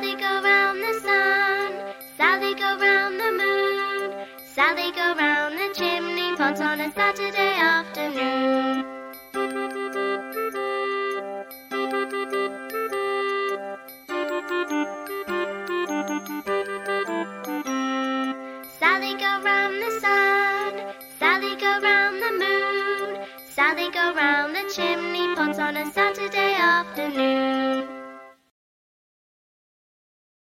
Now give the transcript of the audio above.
Sally go round the sun. Sally go round the moon. Sally go round the chimney pot on a Saturday afternoon. Sally go round the sun. Sally go round the moon. Sally go round the chimney pot on a Saturday afternoon.